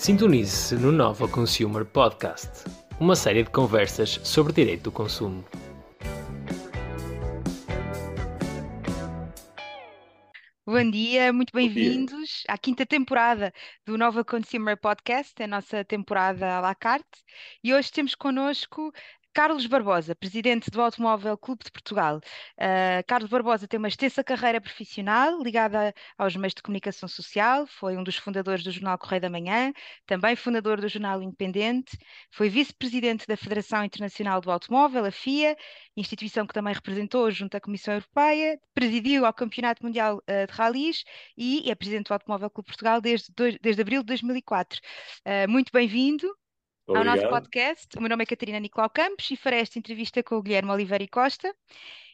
Sintonize-se no Nova Consumer Podcast, uma série de conversas sobre direito do consumo. Bom dia, muito bem-vindos à quinta temporada do Nova Consumer Podcast, a nossa temporada à la carte. E hoje temos connosco Carlos Barbosa, presidente do Automóvel Clube de Portugal. Uh, Carlos Barbosa tem uma extensa carreira profissional ligada aos meios de comunicação social, foi um dos fundadores do Jornal Correio da Manhã, também fundador do Jornal Independente, foi vice-presidente da Federação Internacional do Automóvel, a FIA, instituição que também representou junto à Comissão Europeia, presidiu ao Campeonato Mundial uh, de Rallys e é presidente do Automóvel Clube de Portugal desde, dois, desde abril de 2004. Uh, muito bem-vindo ao nosso podcast. O meu nome é Catarina Nicolau Campos e farei esta entrevista com o Guilherme Oliveira e Costa.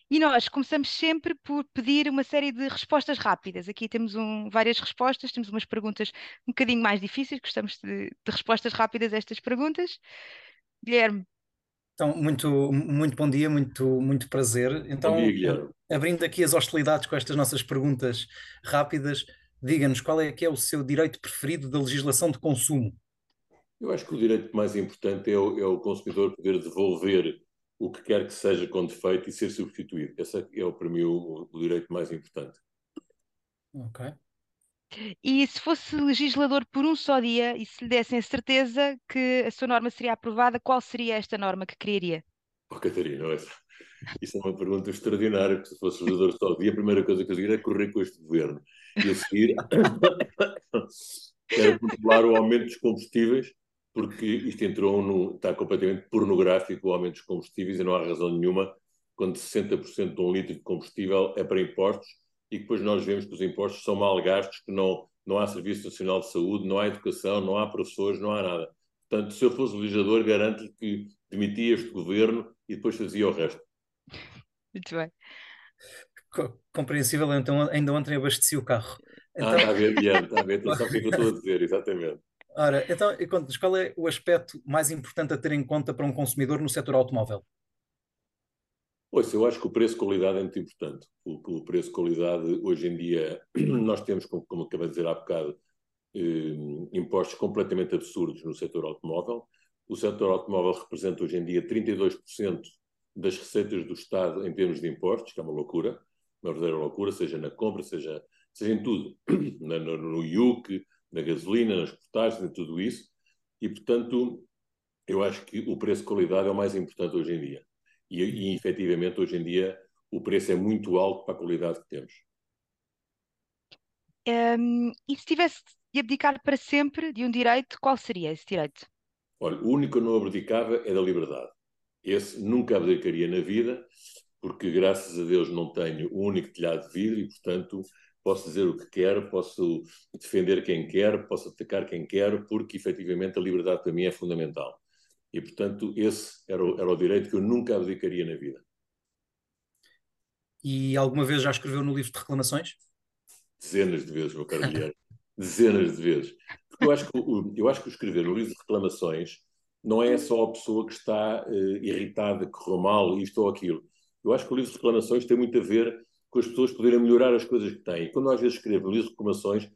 E nós começamos sempre por pedir uma série de respostas rápidas. Aqui temos um, várias respostas, temos umas perguntas um bocadinho mais difíceis, gostamos de, de respostas rápidas a estas perguntas. Guilherme. Então, muito, muito bom dia, muito, muito prazer. Então, bom dia, Guilherme. abrindo aqui as hostilidades com estas nossas perguntas rápidas, diga-nos qual é que é o seu direito preferido da legislação de consumo? Eu acho que o direito mais importante é o, é o consumidor poder devolver o que quer que seja com defeito e ser substituído. Esse é, é para mim, o, o direito mais importante. Ok. E se fosse legislador por um só dia e se lhe dessem a certeza que a sua norma seria aprovada, qual seria esta norma que criaria? Oh, Catarina, essa, isso é uma pergunta extraordinária, porque se fosse legislador só dia, a primeira coisa que eu diria é correr com este governo. E a seguir era controlar o aumento dos combustíveis porque isto entrou no, está completamente pornográfico o aumento dos combustíveis e não há razão nenhuma quando 60% de um litro de combustível é para impostos e depois nós vemos que os impostos são mal gastos, que não, não há Serviço Nacional de Saúde, não há educação, não há professores, não há nada. Portanto, se eu fosse legislador, garanto-lhe que demitia este governo e depois fazia o resto. Muito bem. Compreensível, então ainda ontem abasteci o carro. Então... Ah, está a ver, está a ver, então sabe o que é que eu estou a dizer, exatamente. Ora, então, conta qual é o aspecto mais importante a ter em conta para um consumidor no setor automóvel? Pois, eu acho que o preço-qualidade é muito importante. O, o preço-qualidade, hoje em dia, nós temos, como, como acabei de dizer há bocado, eh, impostos completamente absurdos no setor automóvel. O setor automóvel representa hoje em dia 32% das receitas do Estado em termos de impostos, que é uma loucura, uma verdadeira loucura, seja na compra, seja, seja em tudo, no, no, no IUC, na gasolina, nas portagens, em tudo isso. E, portanto, eu acho que o preço-qualidade é o mais importante hoje em dia. E, e, efetivamente, hoje em dia, o preço é muito alto para a qualidade que temos. Um, e se tivesse de abdicar para sempre de um direito, qual seria esse direito? Olha, o único que eu não abdicava é da liberdade. Esse nunca abdicaria na vida, porque graças a Deus não tenho o único telhado de vidro e, portanto, posso dizer o que quero, posso defender quem quero, posso atacar quem quero, porque efetivamente a liberdade para mim é fundamental. E, portanto, esse era o, era o direito que eu nunca abdicaria na vida. E alguma vez já escreveu no livro de reclamações? Dezenas de vezes, meu caro Guilherme. Dezenas de vezes. Porque eu acho que, eu acho que escrever no livro de reclamações não é só a pessoa que está uh, irritada, que correu mal, isto ou aquilo. Eu acho que o livro de reclamações tem muito a ver com as pessoas poderem melhorar as coisas que têm. Quando às vezes escrevo de reclamações,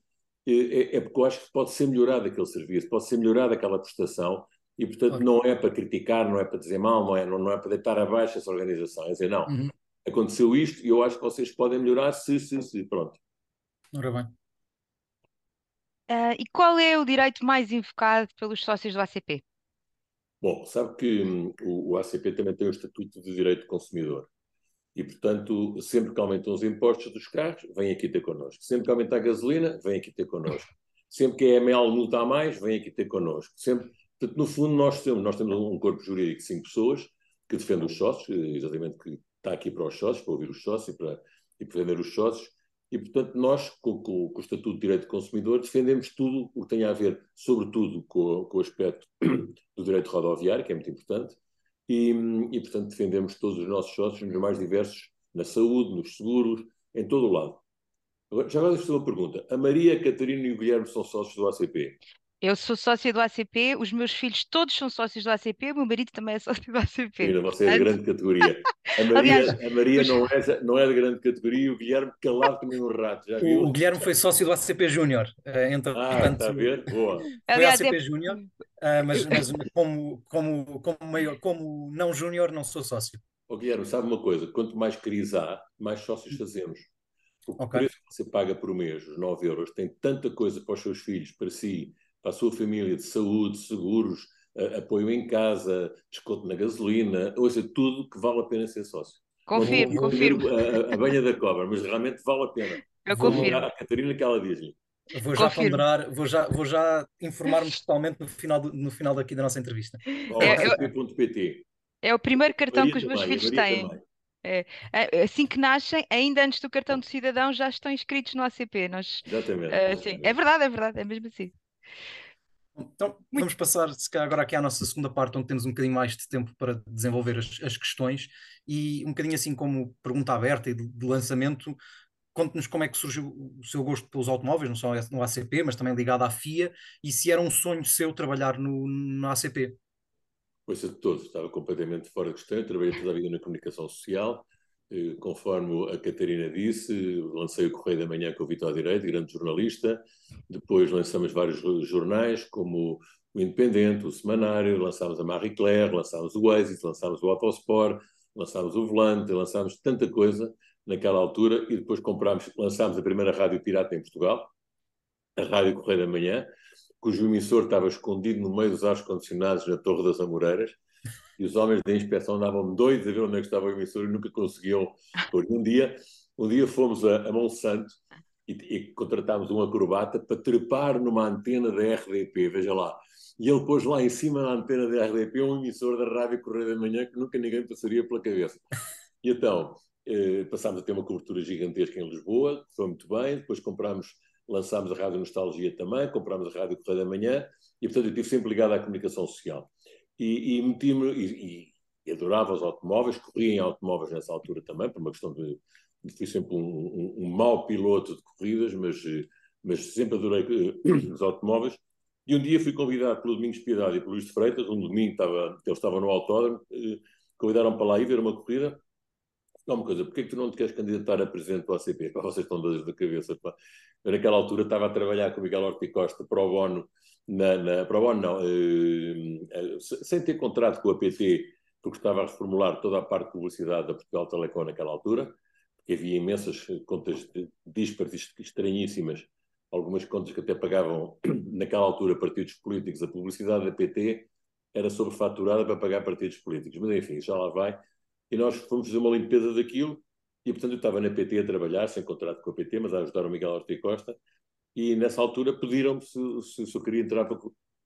é, é, é, porque eu acho que pode ser melhorado aquele serviço, pode ser melhorada aquela prestação, e portanto claro. não é para criticar, não é para dizer mal, não é, não, não é para deitar abaixo essa organização. É dizer, não, uhum. aconteceu isto e eu acho que vocês podem melhorar se, se, se, pronto. Ora bem. Uh, e qual é o direito mais invocado pelos sócios do ACP? Bom, sabe que hum, o, o ACP também tem o Estatuto de Direito do Consumidor. E, portanto, sempre que aumentam os impostos dos carros, vem aqui ter connosco. Sempre que aumenta a gasolina, vem aqui ter connosco. Sempre que a EML multa a mais, vem aqui ter connosco. Sempre, portanto, no fundo, nós temos, nós temos um corpo jurídico de cinco pessoas que defende os sócios, exatamente que está aqui para os sócios, para ouvir os sócios e para, e para defender os sócios. E, portanto, nós, com, com, com, o Estatuto de Direito do Consumidor, defendemos tudo o que tem a ver, sobretudo, com, com o aspecto do direito rodoviário, que é muito importante, e, e, portanto, defendemos todos os nossos sócios nos mais diversos, na saúde, nos seguros, em todo o lado. Agora, já agora deixa uma pergunta. A Maria, a Catarina e o Guilherme são sócios do ACP? Eu sou sócia do ACP, os meus filhos todos são sócios do ACP, o meu marido também é sócio do ACP. Mira, você é de grande categoria. A Maria, Aliás, a Maria os- não, é, não é de grande categoria e o Guilherme calado como um rato. Já viu? O, o Guilherme foi sócio do ACP Júnior, eh, então, Ah, portanto, está a ver? Boa. foi Aliás, é- ACP Júnior, ah, mas, mas como, como, como, meio, como não Júnior, não sou sócio. Ó Guilherme, sabe uma coisa? Quanto mais crise há, mais sócios fazemos. O Ok. preço que você paga por mês, os 9 euros, tem tanta coisa para os seus filhos, para si, para a sua família, de saúde, seguros, a- apoio em casa, desconto na gasolina, ou seja, tudo que vale a pena ser sócio. confirmo, Não confirmo. A, a- a banha da cobra, mas realmente vale a pena. Eu Vou confirmo. à Catarina que ela diz-lhe. Vou já Confirmo. ponderar, vou já, vou já informar-me totalmente no final, do- no final daqui da nossa entrevista. É, eu- acp.pt. É o primeiro cartão Maria que os meus também, a filhos Maria têm. também. Ah, Assim que nascem, ainda antes do cartão de cidadão, já estão inscritos no ACP. Nós, Exatamente. ah, sim, é verdade, é verdade, é mesmo assim. Então, vamos passar, se calhar, agora aqui à nossa segunda parte, onde temos um bocadinho mais de tempo para desenvolver as, as questões e um bocadinho assim como pergunta aberta e de, de lançamento, conte-nos como é que surgiu o seu gosto pelos automóveis, não só no ACP, mas também ligado à FIA, e se era um sonho seu trabalhar no, no ACP. Coisa de todos, estava completamente fora de questão. Eu trabalhei toda a vida na comunicação social. Eh, Conforme a Catarina disse, lancei o Correio da Manhã com o Vitor Direito, grande jornalista. Depois lançamos vários jornais, como o Independente, o Semanário, lançámos a Marie Claire, lançámos o Oasis, lançámos o Autosport, lançámos o Volante, lançámos tanta coisa naquela altura e depois comprámos, lançámos a primeira rádio pirata em Portugal, a Rádio Correio da Manhã, cujo emissor estava escondido no meio dos ar-condicionados na Torre das Amoreiras, e os homens da inspeção andavam doidos a ver onde é que estava o emissor e nunca conseguiam pôr. Um dia, um dia fomos a, a Monsanto e, e contratámos um acrobata para trepar numa antena da RDP, veja lá. E ele pôs lá em cima da antena da RDP um emissor da Rádio Correio da Manhã que nunca ninguém passaria pela cabeça. E então, eh, passámos a ter uma cobertura gigantesca em Lisboa, foi muito bem, depois comprámos lançámos a Rádio Nostalgia também, comprámos a Rádio Correio da Manhã, e portanto eu estive sempre ligado à comunicação social. E, e meti-me, e, e, adorava os automóveis, corria em automóveis nessa altura também, por uma questão de. fui sempre um, um, um mau piloto de corridas, mas, mas sempre adorei os automóveis. E um dia fui convidado pelo Domingos Piedade e pelo Luís de Freitas, um domingo estava, eles estavam no autódromo, convidaram para lá ir ver uma corrida. Não, uma coisa, porquê é que tu não te queres candidatar a presidente do ACP? Pá, vocês estão doidos da cabeça. Pá. Eu, naquela altura, estava a trabalhar com o Miguel Ortiz Costa para o Bono, na, na, para o Bono não, eh, sem ter contrato com a PT, porque estava a reformular toda a parte de publicidade da Portugal Telecom naquela altura, porque havia imensas contas díspares estranhíssimas, algumas contas que até pagavam, naquela altura, partidos políticos. A publicidade da PT era sobrefaturada para pagar partidos políticos. Mas, enfim, já lá vai. E nós fomos fazer uma limpeza daquilo, e portanto eu estava na PT a trabalhar, sem contrato com a PT, mas a ajudar o Miguel Ortiz Costa, e nessa altura pediram-me se, se, se, eu queria entrar para...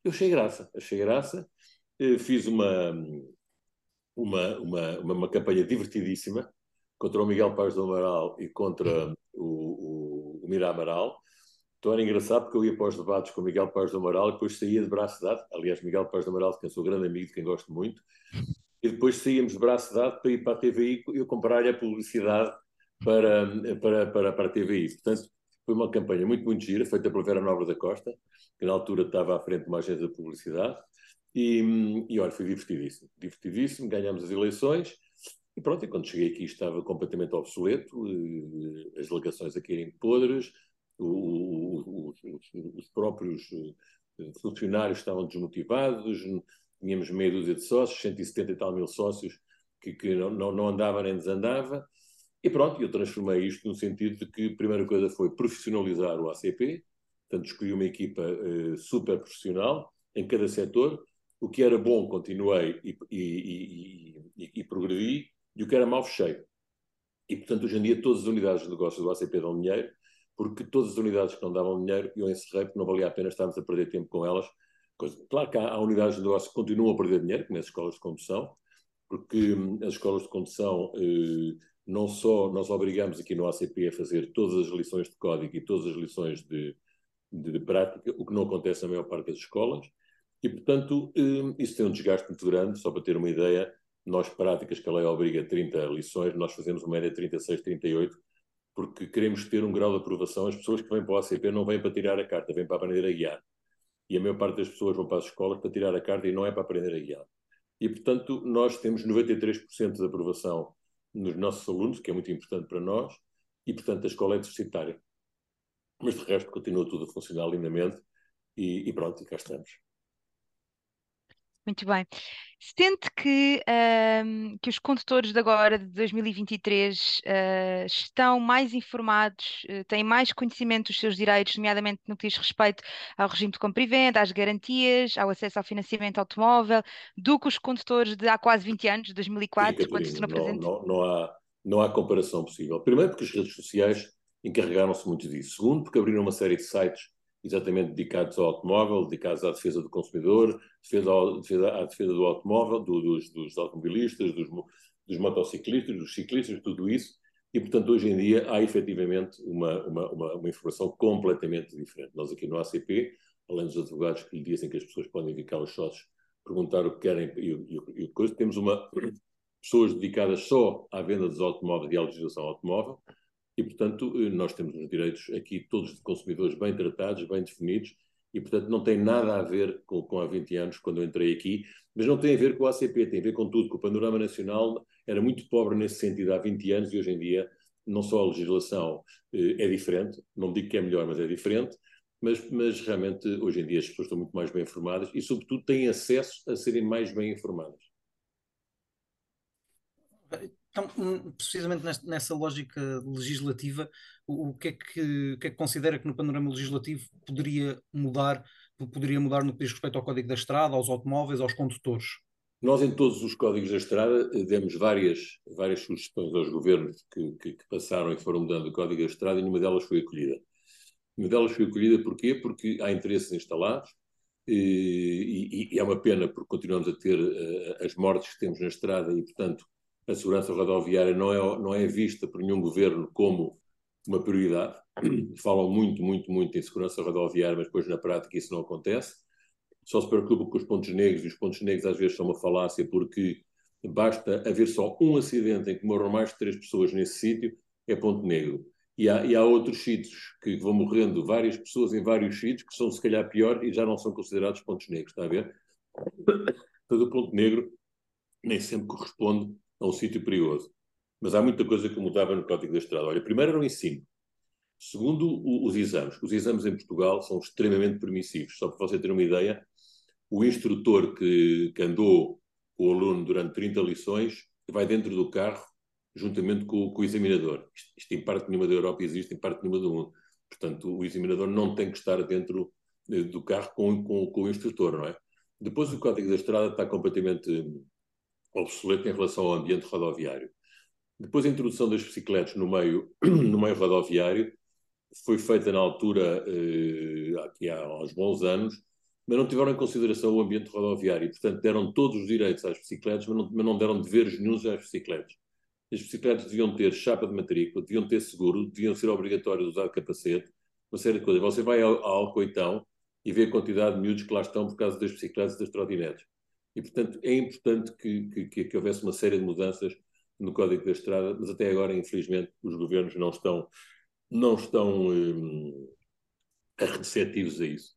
Eu achei graça, achei graça, fiz uma, uma, uma, uma, uma campanha divertidíssima contra o Miguel Paz do Amaral e contra o, o, o Mira Amaral. Então era engraçado porque eu ia para os debates com o Miguel Paz do Amaral e depois saía de braço dado, aliás, Miguel Paz do Amaral, de quem sou grande amigo, de quem gosto muito, e depois saíamos braço dado para ir para a TVI e eu comprar-lhe a publicidade para, para, para, para a TVI. Portanto, foi uma campanha muito, muito gira, feita pela Vera Nobre da Costa, que na altura estava à frente de uma agência de publicidade, e, e olha, foi divertidíssimo. Divertidíssimo, ganhámos as eleições, e pronto, e quando cheguei aqui estava completamente obsoleto, as delegações a caírem podres, os, os, os próprios funcionários estavam desmotivados, tínhamos meia dúzia de sócios, 170 e tal mil sócios, que, que não, não, andava nem desandava. E pronto, eu transformei isto no sentido de que a primeira coisa foi profissionalizar o ACP, portanto, escolhi uma equipa uh, super profissional em cada setor. O que era bom, continuei e, e, e, e, progredi, e o que era mau, fechei. E, portanto, hoje em dia, todas as unidades de negócio do ACP dão dinheiro, porque todas as unidades que não davam dinheiro, eu encerrei, porque não valia a pena estarmos a perder tempo com elas. Claro que há, unidades de negócio que continuam a perder dinheiro, como as escolas de condução, porque hum, as escolas de condução. Eh, não só nós obrigamos aqui no ACP a fazer todas as lições de código e todas as lições de, de, de prática, o que não acontece na maior parte das escolas, e, portanto, isso tem um desgaste muito grande. Só para ter uma ideia, nós, práticas que a lei obriga 30 lições, nós fazemos uma média de 36, 38, porque queremos ter um grau de aprovação. As pessoas que vêm para o ACP não vêm para tirar a carta, vêm para aprender a guiar. E a maior parte das pessoas vão para as escolas para tirar a carta e não é para aprender a guiar. E, portanto, nós temos 93% de aprovação nos nossos alunos, que é muito importante para nós, e, portanto, a escola é deficitária. Mas, de resto, continua tudo a funcionar lindamente e, e pronto, cá estamos. Muito bem. Sente que, um, que os condutores de agora, de 2023, uh, estão mais informados, uh, têm mais conhecimento dos seus direitos, nomeadamente no que diz respeito ao regime de compra e venda, às garantias, ao acesso ao financiamento automóvel, do que os condutores de há quase 20 anos, de 2004, Sim, quando se tornou não, presente? não, não, há, não há comparação possível. Primeiro, porque as redes sociais encarregaram-se muito disso. Segundo, porque abriram uma série de sites exatamente dedicados ao automóvel, dedicados à defesa do consumidor, defesa, ao, defesa à defesa do automóvel, do, dos, dos, automobilistas, dos, dos, motociclistas, dos ciclistas, tudo isso. E, portanto, hoje em dia há efetivamente uma, uma, uma, uma, informação completamente diferente. Nós aqui no ACP, além dos advogados que lhe dizem que as pessoas podem cá aos sócios perguntar o que querem e, e, e coisa, temos uma, pessoas dedicadas só à venda dos automóveis e à legislação automóvel, e, portanto, eh, nós temos os direitos aqui todos de consumidores bem tratados, bem definidos, e, portanto, não tem nada a ver com, com há 20 anos, quando eu entrei aqui, mas não tem a ver com a ACP, tem a ver com tudo, que o panorama nacional era muito pobre nesse sentido há 20 anos e hoje em dia não só a legislação eh, é diferente, não digo que é melhor, mas é diferente, mas, mas realmente hoje em dia as pessoas estão muito mais bem informadas e, sobretudo, têm acesso a serem mais bem informadas. Então, hum, precisamente nessa lógica legislativa, o, que é que, o que é que considera que no panorama legislativo poderia mudar, poderia mudar no que diz respeito ao Código da Estrada, aos automóveis, aos condutores? Nós, em todos os códigos da estrada, demos várias, várias sugestões aos governos que, que, que passaram e foram mudando o código da estrada e nenhuma delas foi acolhida. Uma delas foi acolhida porquê? Porque há interesses instalados e, e, e é uma pena porque continuamos a ter uh, as mortes que temos na estrada e, portanto, a segurança rodoviária não é, não é vista por nenhum governo como uma prioridade. Falam muito, muito, muito em segurança rodoviária, mas depois na prática isso não acontece. Só se preocupa com os pontos negros, e os pontos negros às vezes são uma falácia, porque basta haver só um acidente em que morram mais de três pessoas nesse sítio, é ponto negro. E há, e há outros sítios que vão morrendo várias pessoas em vários sítios que são se calhar pior e já não são considerados pontos negros, está a ver? Todo ponto negro nem sempre corresponde a um sítio perigoso. Mas há muita coisa que mudava no Código da Estrada. Olha, primeiro era o ensino. Segundo, o, os exames. Os exames em Portugal são extremamente permissivos. Só para você ter uma ideia, o instrutor que, que andou o aluno durante 30 lições vai dentro do carro juntamente com, com o examinador. Isto, isto, em parte nenhuma da Europa existe, em parte nenhuma do mundo. Portanto, o examinador não tem que estar dentro eh, do carro com, com, com o instrutor, não é? Depois o Código da Estrada está completamente obsoleto em relação ao ambiente rodoviário. Depois a introdução das bicicletas no meio, no meio rodoviário foi feita na altura, eh, aqui há uns bons anos, mas não tiveram em consideração o ambiente rodoviário. Portanto, deram todos os direitos às bicicletas, mas não, mas não deram deveres nenhum às bicicletas. As bicicletas deviam ter chapa de matrícula, deviam ter seguro, deviam ser obrigatórios usar capacete, uma série de coisas. Você vai ao, ao e vê a quantidade de miúdos que lá estão por causa das bicicletas e das trotinetes. E, portanto, é importante que, que, que, houvesse uma série de mudanças no Código da Estrada, mas até agora, infelizmente, os governos não estão, não estão hum, receptivos a isso.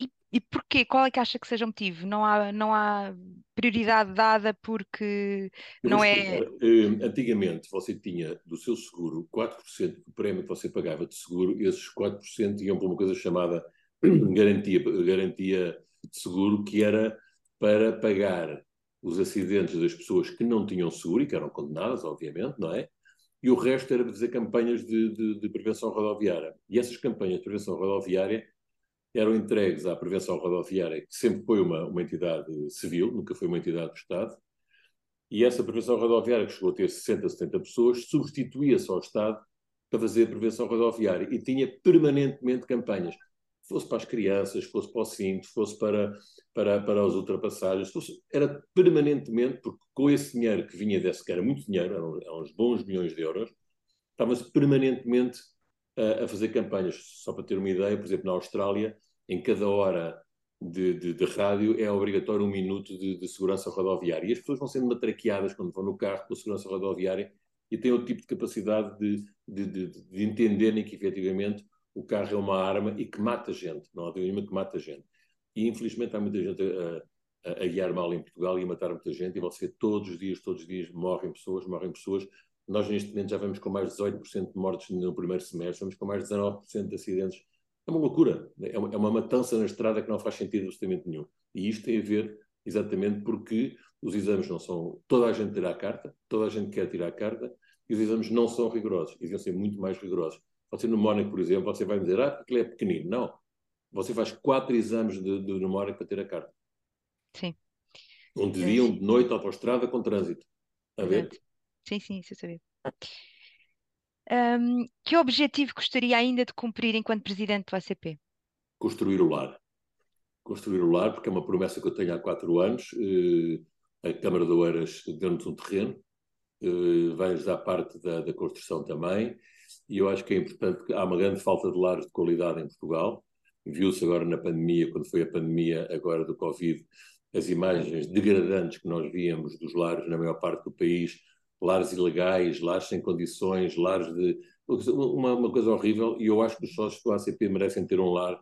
E, e porquê? Qual é que acha que seja o motivo? Não há, não há prioridade dada porque não é. Hum, antigamente você tinha do seu seguro 4% do prémio que você pagava de seguro, esses 4% iam para uma coisa chamada garantia, garantia de seguro, que era para pagar os acidentes das pessoas que não tinham seguro e que eram condenadas, obviamente, não é? E o resto era fazer campanhas de, de, de prevenção rodoviária. E essas campanhas de prevenção rodoviária eram entregues à prevenção rodoviária, que sempre foi uma, uma entidade civil, nunca foi uma entidade do Estado, e essa prevenção rodoviária, que chegou a ter 60, 70 pessoas, substituía-se ao Estado para fazer a prevenção rodoviária e tinha permanentemente campanhas fosse para as crianças, fosse para o cinto, fosse para, para, para as ultrapassagens, fosse, era permanentemente, porque com esse dinheiro que vinha desse, que era muito dinheiro, eram, eram uns bons milhões de euros, estava-se permanentemente a, fazer campanhas. Só para ter uma ideia, por exemplo, na Austrália, em cada hora de, de, de rádio é obrigatório um minuto de, de, segurança rodoviária. E as pessoas vão sendo matraqueadas quando vão no carro a segurança rodoviária e têm o tipo de capacidade de, de, de entenderem que efetivamente o carro é uma arma e que mata gente, não há dúvida nenhuma que mata gente. E infelizmente há muita gente a, a, a guiar mal em Portugal e a matar muita gente, e você todos os dias, todos os dias morrem pessoas, morrem pessoas. Nós neste momento já vamos com mais de 18% de mortes no primeiro semestre, vamos com mais de 19% de acidentes. É uma loucura, é uma, é uma matança na estrada que não faz sentido absolutamente nenhum. E isto tem a ver exatamente porque os exames não são. Toda a gente terá a carta, toda a gente quer tirar a carta, e os exames não são rigorosos, deviam ser muito mais rigorosos. Você no Mónaco, por exemplo, você vai dizer, ah, porque ele é pequenino. Não. Você faz quatro exames de, de Mónaco para ter a carta. Sim. Um de dia, um de noite, autoestrada com trânsito. A ver? Sim, sim, isso eu sabia. Um, que objetivo gostaria ainda de cumprir enquanto presidente do ACP? Construir o lar. Construir o lar, porque é uma promessa que eu tenho há quatro anos. Eh, a Câmara de Oeiras deu-nos um terreno, eh, vai-nos dar parte da, da construção também e eu acho que é importante que há uma grande falta de lares de qualidade em Portugal. Viu-se agora na pandemia, quando foi a pandemia agora do Covid, as imagens degradantes que nós víamos dos lares na maior parte do país, lares ilegais, lares sem condições, lares de. Uma, uma coisa horrível, e eu acho que os sócios do ACP merecem ter um lar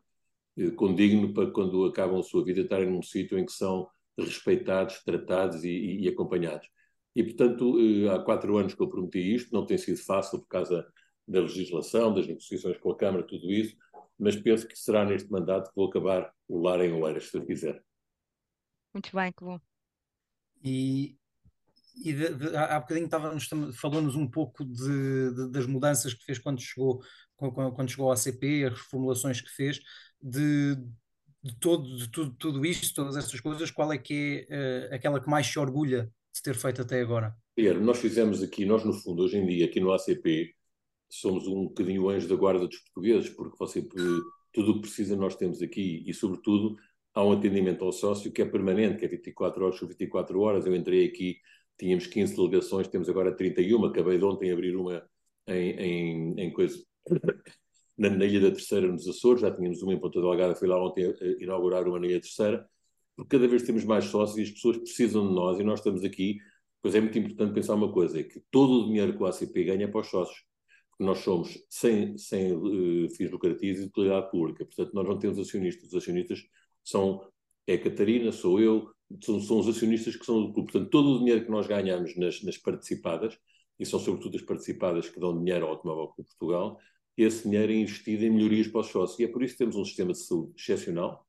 eh, condigno para quando acabam a sua vida estarem num sítio em que são respeitados, tratados e, e, e acompanhados. E, portanto, eh, há quatro anos que eu prometi isto, não tem sido fácil por causa da legislação, das negociações com a Câmara, tudo isso, mas penso que será neste mandato que vou acabar o lar em Oeiras, se quiser. Muito bem, que bom. E, e de, de, há bocadinho estávamos falando-nos um pouco de, de, das mudanças que fez quando chegou, quando, chegou ao ACP, as reformulações que fez, de, de todo, de tudo, tudo isto, todas estas coisas, qual é que é uh, aquela que mais se orgulha de ter feito até agora? Pierre, nós fizemos aqui, nós no fundo, hoje em dia, aqui no ACP, somos um bocadinho anjo da guarda dos portugueses, porque você, tudo o que precisa nós temos aqui e, sobretudo, há um atendimento ao sócio que é permanente, que é 24 horas sobre 24 horas. Eu entrei aqui, tínhamos 15 delegações, temos agora 31, acabei de ontem abrir uma em, em, em coisa, na, na, Ilha da Terceira, nos Açores, já tínhamos uma em Ponta Delgada, fui lá ontem inaugurar uma na Ilha Terceira, porque cada vez temos mais sócios e as pessoas precisam de nós e nós estamos aqui, pois é muito importante pensar uma coisa, é que todo o dinheiro que o ACP ganha é para os sócios nós somos sem, sem uh, fins lucrativos e de utilidade pública, portanto nós não temos acionistas, os acionistas são, é a Catarina, sou eu, são, são os acionistas que são do clube, portanto todo o dinheiro que nós ganhamos nas, nas participadas, e são sobretudo as participadas que dão dinheiro ao Automóvel Clube Portugal, esse dinheiro é investido em melhorias para os sócios, e é por isso que temos um sistema de saúde excepcional,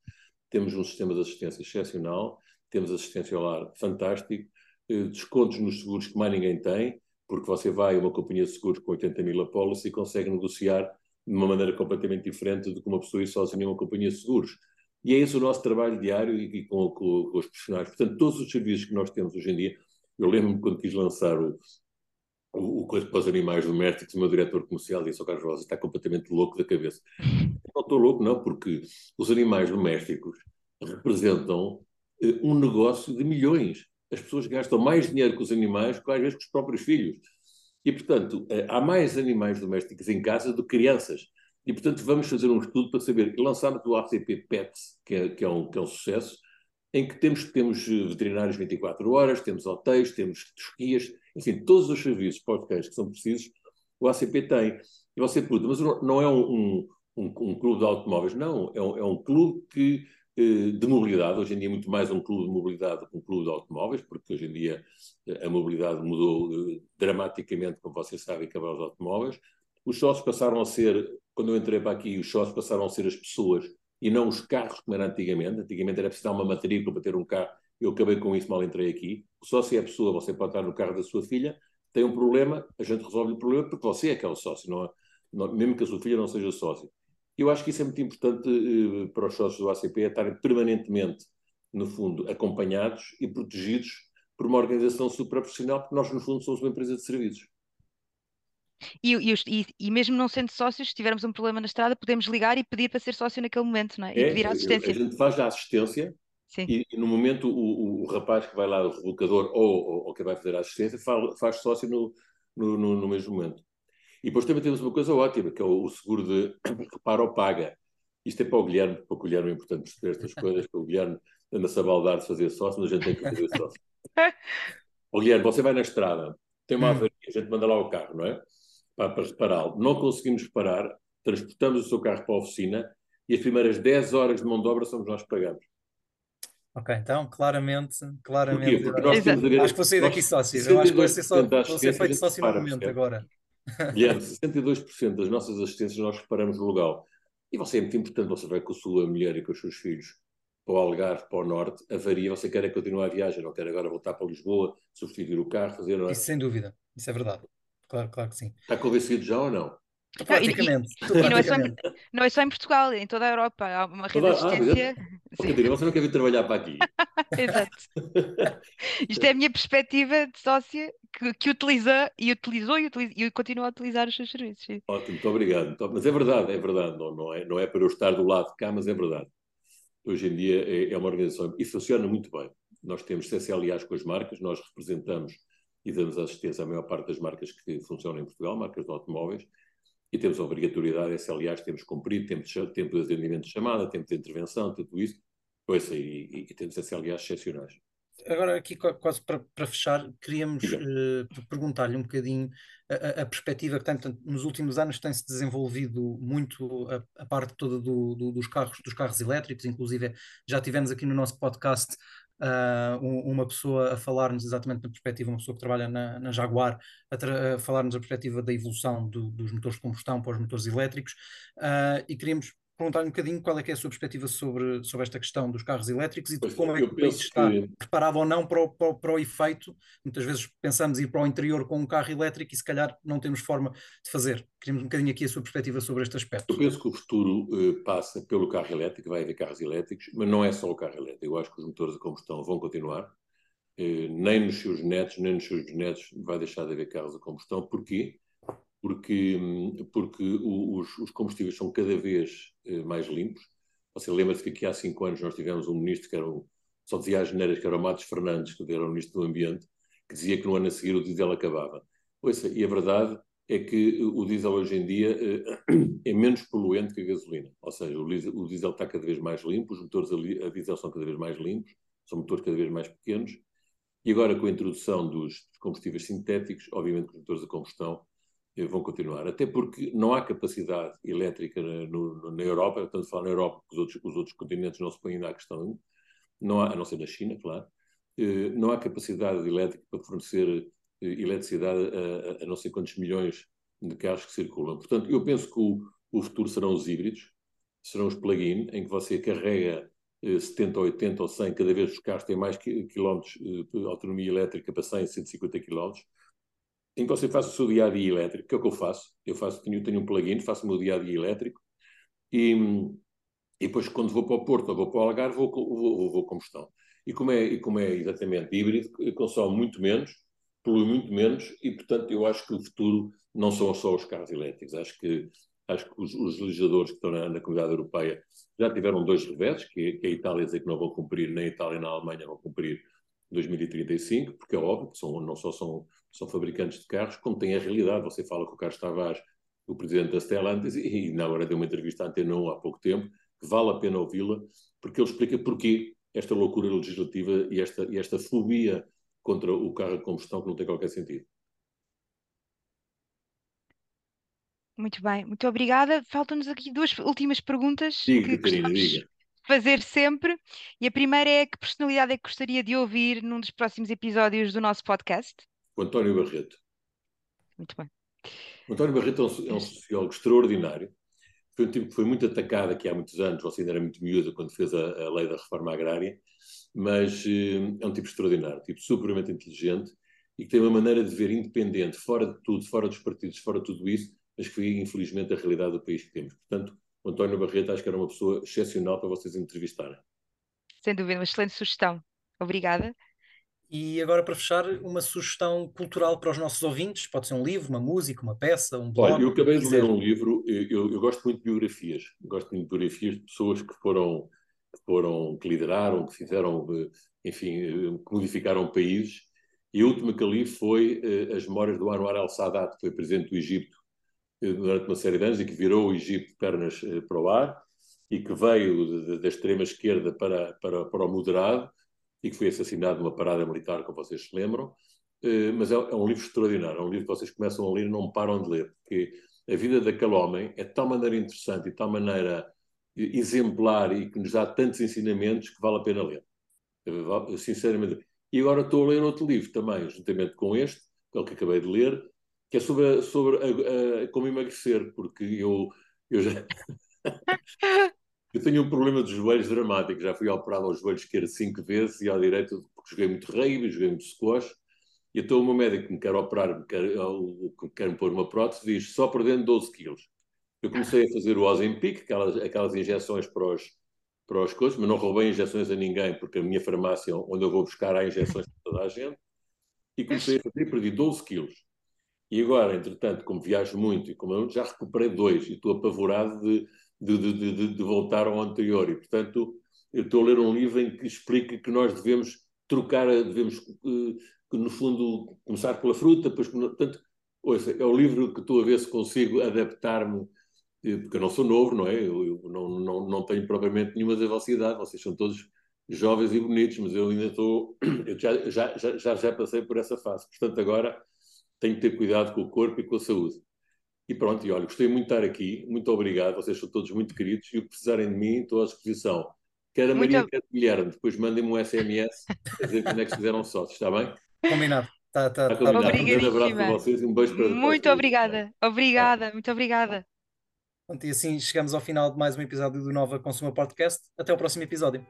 temos um sistema de assistência excepcional, temos assistência ao lar fantástico, eh, descontos nos seguros que mais ninguém tem, porque você vai a uma companhia de seguros com 80 mil apólices e consegue negociar de uma maneira completamente diferente do que uma pessoa ir sozinha em uma companhia de seguros. E é esse o nosso trabalho diário e, e com, com, com, os profissionais. Portanto, todos os serviços que nós temos hoje em dia, eu lembro-me quando quis lançar o, o, coisa para os animais domésticos, o meu diretor comercial disse ao Carlos Rosa, está completamente louco da cabeça. Não estou louco, não, porque os animais domésticos representam eh, um negócio de milhões as pessoas gastam mais dinheiro com os animais que às vezes com os próprios filhos. E, portanto, eh, há mais animais domésticos em casa do que crianças. E, portanto, vamos fazer um estudo para saber. E lançámos o ACP Pets, que é, que é, um, que é um sucesso, em que temos, temos eh, veterinários 24 horas, temos hotéis, temos tosquias, enfim, todos os serviços cães que são precisos, o ACP tem. E você pergunta, mas não é um, um, um, um clube de automóveis? Não, é um, é um clube que de mobilidade. Hoje em dia, muito mais um clube de mobilidade do que um clube de automóveis, porque hoje em dia eh, a mobilidade mudou eh, dramaticamente, como vocês sabem, acabar os automóveis. Os sócios passaram a ser, quando eu entrei para aqui, os sócios passaram a ser as pessoas e não os carros, como era antigamente. Antigamente era preciso dar uma matrícula para ter um carro. Eu acabei com isso mal entrei aqui. O sócio é a pessoa, você pode estar no carro da sua filha, tem um problema, a gente resolve o problema porque você é que é o sócio, não é? Não, mesmo que a sua filha não seja sócio. Eu acho que isso é muito importante uh, para os sócios do ACP, é estarem permanentemente, no fundo, acompanhados e protegidos por uma organização supraprofissional, porque nós, no fundo, somos uma empresa de serviços. E, e, e, mesmo não sendo sócios, se tivermos um problema na estrada, podemos ligar e pedir para ser sócio naquele momento, não é? E é, pedir a assistência. A gente faz a assistência e, e, no momento o, o, rapaz que vai lá, o relocador ou, ou, ou que vai fazer a assistência, faz, faz sócio no, no, no, no mesmo momento. E depois também temos uma coisa ótima, que é o, seguro de repara ou paga. Isto é para o Guilherme, para o Guilherme é importante perceber estas coisas, para o Guilherme anda-se a baldar de fazer sócio, mas a gente tem que fazer sócio. o Guilherme, você vai na estrada, tem uma hum. avaria, a gente manda lá o carro, não é? Para, para repará-lo. Não conseguimos reparar, transportamos o seu carro para a oficina e as primeiras 10 horas de mão de obra somos nós que pagamos. Ok, então claramente, claramente. Porque nós temos a acho que vou sair daqui sócio. Eu acho que vou ser, só, vou ser feito sócio no momento agora. Guilherme, 62% das nossas assistências nós reparamos no legal. E você é muito importante, você vai com a sua mulher e com os seus filhos para o Algarve, para o Norte, avaria, você quer é continuar a viagem, não quer agora voltar para Lisboa, substituir o carro, fazer... Não é? Isso sem dúvida, isso é verdade. Claro, claro que sim. Está convencido já ou não? Praticamente. E, e, e não, é só, não, é só, em Portugal, em toda a Europa. Há uma rede de assistência. Ah, você não quer vir trabalhar para aqui. Exato. Isto é a minha perspectiva de sócia que, que utiliza e utilizou e, utiliza, e continua a utilizar os seus serviços. Ótimo, muito obrigado. Mas é verdade, é verdade. Não, não, é, não é para eu estar do lado de cá, mas é verdade. Hoje em dia é, é uma organização e funciona muito bem. Nós temos CCLAs com as marcas, nós representamos e damos assistência à maior parte das marcas que funcionam em Portugal, marcas de automóveis e temos a obrigatoriedade, SLAs temos cumprido, tempo de, tempo de atendimento de chamada, tempo de intervenção, tudo isso, pois, e, e, e temos SLAs excepcionais. Agora, aqui quase para, para fechar, queríamos uh, perguntar-lhe um bocadinho a, a, perspectiva que tem, portanto, nos últimos anos tem-se desenvolvido muito a, a parte toda do, do, dos, carros, dos carros elétricos, inclusive já tivemos aqui no nosso podcast uh, uma pessoa a falar-nos exatamente na perspectiva, uma pessoa que trabalha na, na Jaguar, a, a falar-nos da perspectiva da evolução do, dos motores de combustão para os motores elétricos, uh, e queríamos perguntar um bocadinho qual é, é a sua perspectiva sobre, sobre esta questão dos carros elétricos e de como é que o país está que... preparado ou não para o, para, o, para o, efeito. Muitas vezes pensamos ir para o interior com um carro elétrico e se calhar não temos forma de fazer. Queríamos um bocadinho aqui a sua perspectiva sobre este aspecto. Eu penso que o futuro uh, passa pelo carro elétrico, vai haver carros elétricos, mas não é só o carro elétrico. Eu acho que os motores de combustão vão continuar. Uh, nem nos seus netos, nem nos seus bisnetos vai deixar de haver carros a combustão. Porquê? Porque, porque os, os combustíveis são cada vez eh, mais limpos. Você lembra-se que aqui há cinco anos nós tivemos um ministro que era um, só dizia as geneiras, que era o Matos Fernandes, que era o ministro do Ambiente, que dizia que no ano a seguir o diesel acabava. Ouça, e a verdade é que o diesel hoje em dia é menos poluente que a gasolina. Ou seja, o diesel está cada vez mais limpo, os motores a diesel são cada vez mais limpos, são motores cada vez mais pequenos. E agora, com a introdução dos combustíveis sintéticos, obviamente que os motores a combustão vão continuar, até porque não há capacidade elétrica na, no, na Europa, portanto, falar na Europa, porque os outros, os outros continentes não se põem ainda à questão, não há, a não ser na China, claro, eh, não há capacidade elétrica para fornecer eh, eletricidade a, a, não sei quantos milhões de carros que circulam. Portanto, eu penso que o, o futuro serão os híbridos, serão os plug-in, em que você carrega 70, 80 ou 100, cada vez os carros têm mais quilómetros autonomia elétrica para 100, 150 quilómetros, em que você faça o seu dia a dia elétrico, que é o que eu faço. Eu faço, tenho, tenho um plugin, faço o meu dia a dia elétrico e, e depois, quando vou para o Porto ou vou para o Algarve, vou, vou, vou combustão. E como, é, e como é exatamente híbrido, consome muito menos, polui muito menos e, portanto, eu acho que o futuro não são só os carros elétricos. Acho que, acho que os, os legisladores que estão na, na, comunidade europeia já tiveram dois reveses, que, que a Itália dizer que não vão cumprir, nem a Itália nem a Alemanha vão cumprir 2035, porque é óbvio que são, não só são, são fabricantes de carros, como tem a realidade. Você fala com o Carlos Tavares, o presidente da Stellantis, e, e na hora deu uma entrevista à Antena 1 há pouco tempo, que vale a pena ouvi-la, porque ele explica porquê esta loucura legislativa e esta, e esta fobia contra o carro de combustão que não tem qualquer sentido. Muito bem, muito obrigada. Faltam-nos aqui duas últimas perguntas diga, que Catarina, diga fazer sempre. E a primeira é que personalidade é que gostaria de ouvir num dos próximos episódios do nosso podcast? O António Barreto. Muito bem. O António Barreto é um, é um sociólogo extraordinário. Foi um tipo que foi muito atacado aqui há muitos anos, você ainda era muito miúda quando fez a, a lei da reforma agrária, mas eh, é um tipo extraordinário, um tipo supermente inteligente e que tem uma maneira de ver independente, fora de tudo, fora dos partidos, fora de tudo isso, mas que foi infelizmente a realidade do país que temos. Portanto, António Barreto acho que era uma pessoa excepcional para vocês entrevistarem. Sem dúvida, uma excelente sugestão. Obrigada. E agora, para fechar, uma sugestão cultural para os nossos ouvintes: pode ser um livro, uma música, uma peça, um blog. Olha, eu acabei de ler um livro, eu, eu, gosto muito de biografias, gosto muito de biografias de pessoas que foram, que foram, que lideraram, que fizeram, eh, enfim, eh, que modificaram países. E a última que li foi uh, As Memórias do Anwar al-Sadat, que foi presidente do Egito durante uma série de anos e que virou o Egito de pernas eh, para o ar e que veio da extrema esquerda para, para, para o moderado e que foi assassinado numa parada militar, como vocês se lembram. Eh, mas é, é um livro extraordinário, é um livro que vocês começam a ler e não param de ler, porque a vida daquele homem é de tal maneira interessante e de tal maneira exemplar e que nos dá tantos ensinamentos que vale a pena ler. Sinceramente. E agora estou a ler outro livro também, juntamente com este, que é o que acabei de ler, que é sobre, sobre a, a, como emagrecer, porque eu, eu já. eu tenho um problema dos joelhos dramático. Já fui operado aos joelhos esquerdo cinco vezes e ao direito, porque joguei muito rugby, joguei muito squash. E então o meu médico que me quer operar, me quer, me quer me pôr uma prótese, diz só perdendo 12 quilos. Eu comecei a fazer o Ozempic, aquelas, aquelas injeções para os, para coisas, mas não roubei injeções a ninguém, porque a minha farmácia, onde eu vou buscar, há injeções para toda a gente. E comecei a fazer, perdi 12 quilos. E agora, entretanto, como viajo muito e como eu já recuperei dois, e estou apavorado de, de, de, de, voltar ao anterior. E, portanto, eu estou a ler um livro em que explica que nós devemos trocar, devemos, eh, no fundo, começar pela fruta, depois, portanto, ouça, é o livro que estou a ver se consigo adaptar-me porque eu não sou novo, não é? Eu, eu não, não, não tenho propriamente nenhuma da vossa idade, vocês são todos jovens e bonitos, mas eu ainda estou, eu já, já, já, já passei por essa fase, portanto agora tenho que ter cuidado com o corpo e com a saúde. E pronto, e olha, gostei muito de estar aqui, muito obrigado, vocês são todos muito queridos e o que precisarem de mim estou à disposição. Quer a Maria, muito... quer a Guilherme, depois mandem-me um SMS a dizer quando é que fizeram sócios, está bem? Combinado. Tá, tá, tá combinado. Um grande abraço para vocês e um beijo para Muito obrigada, obrigada, muito obrigada. Pronto, e assim chegamos ao final de mais um episódio do Nova Consumer Podcast. Até o próximo episódio.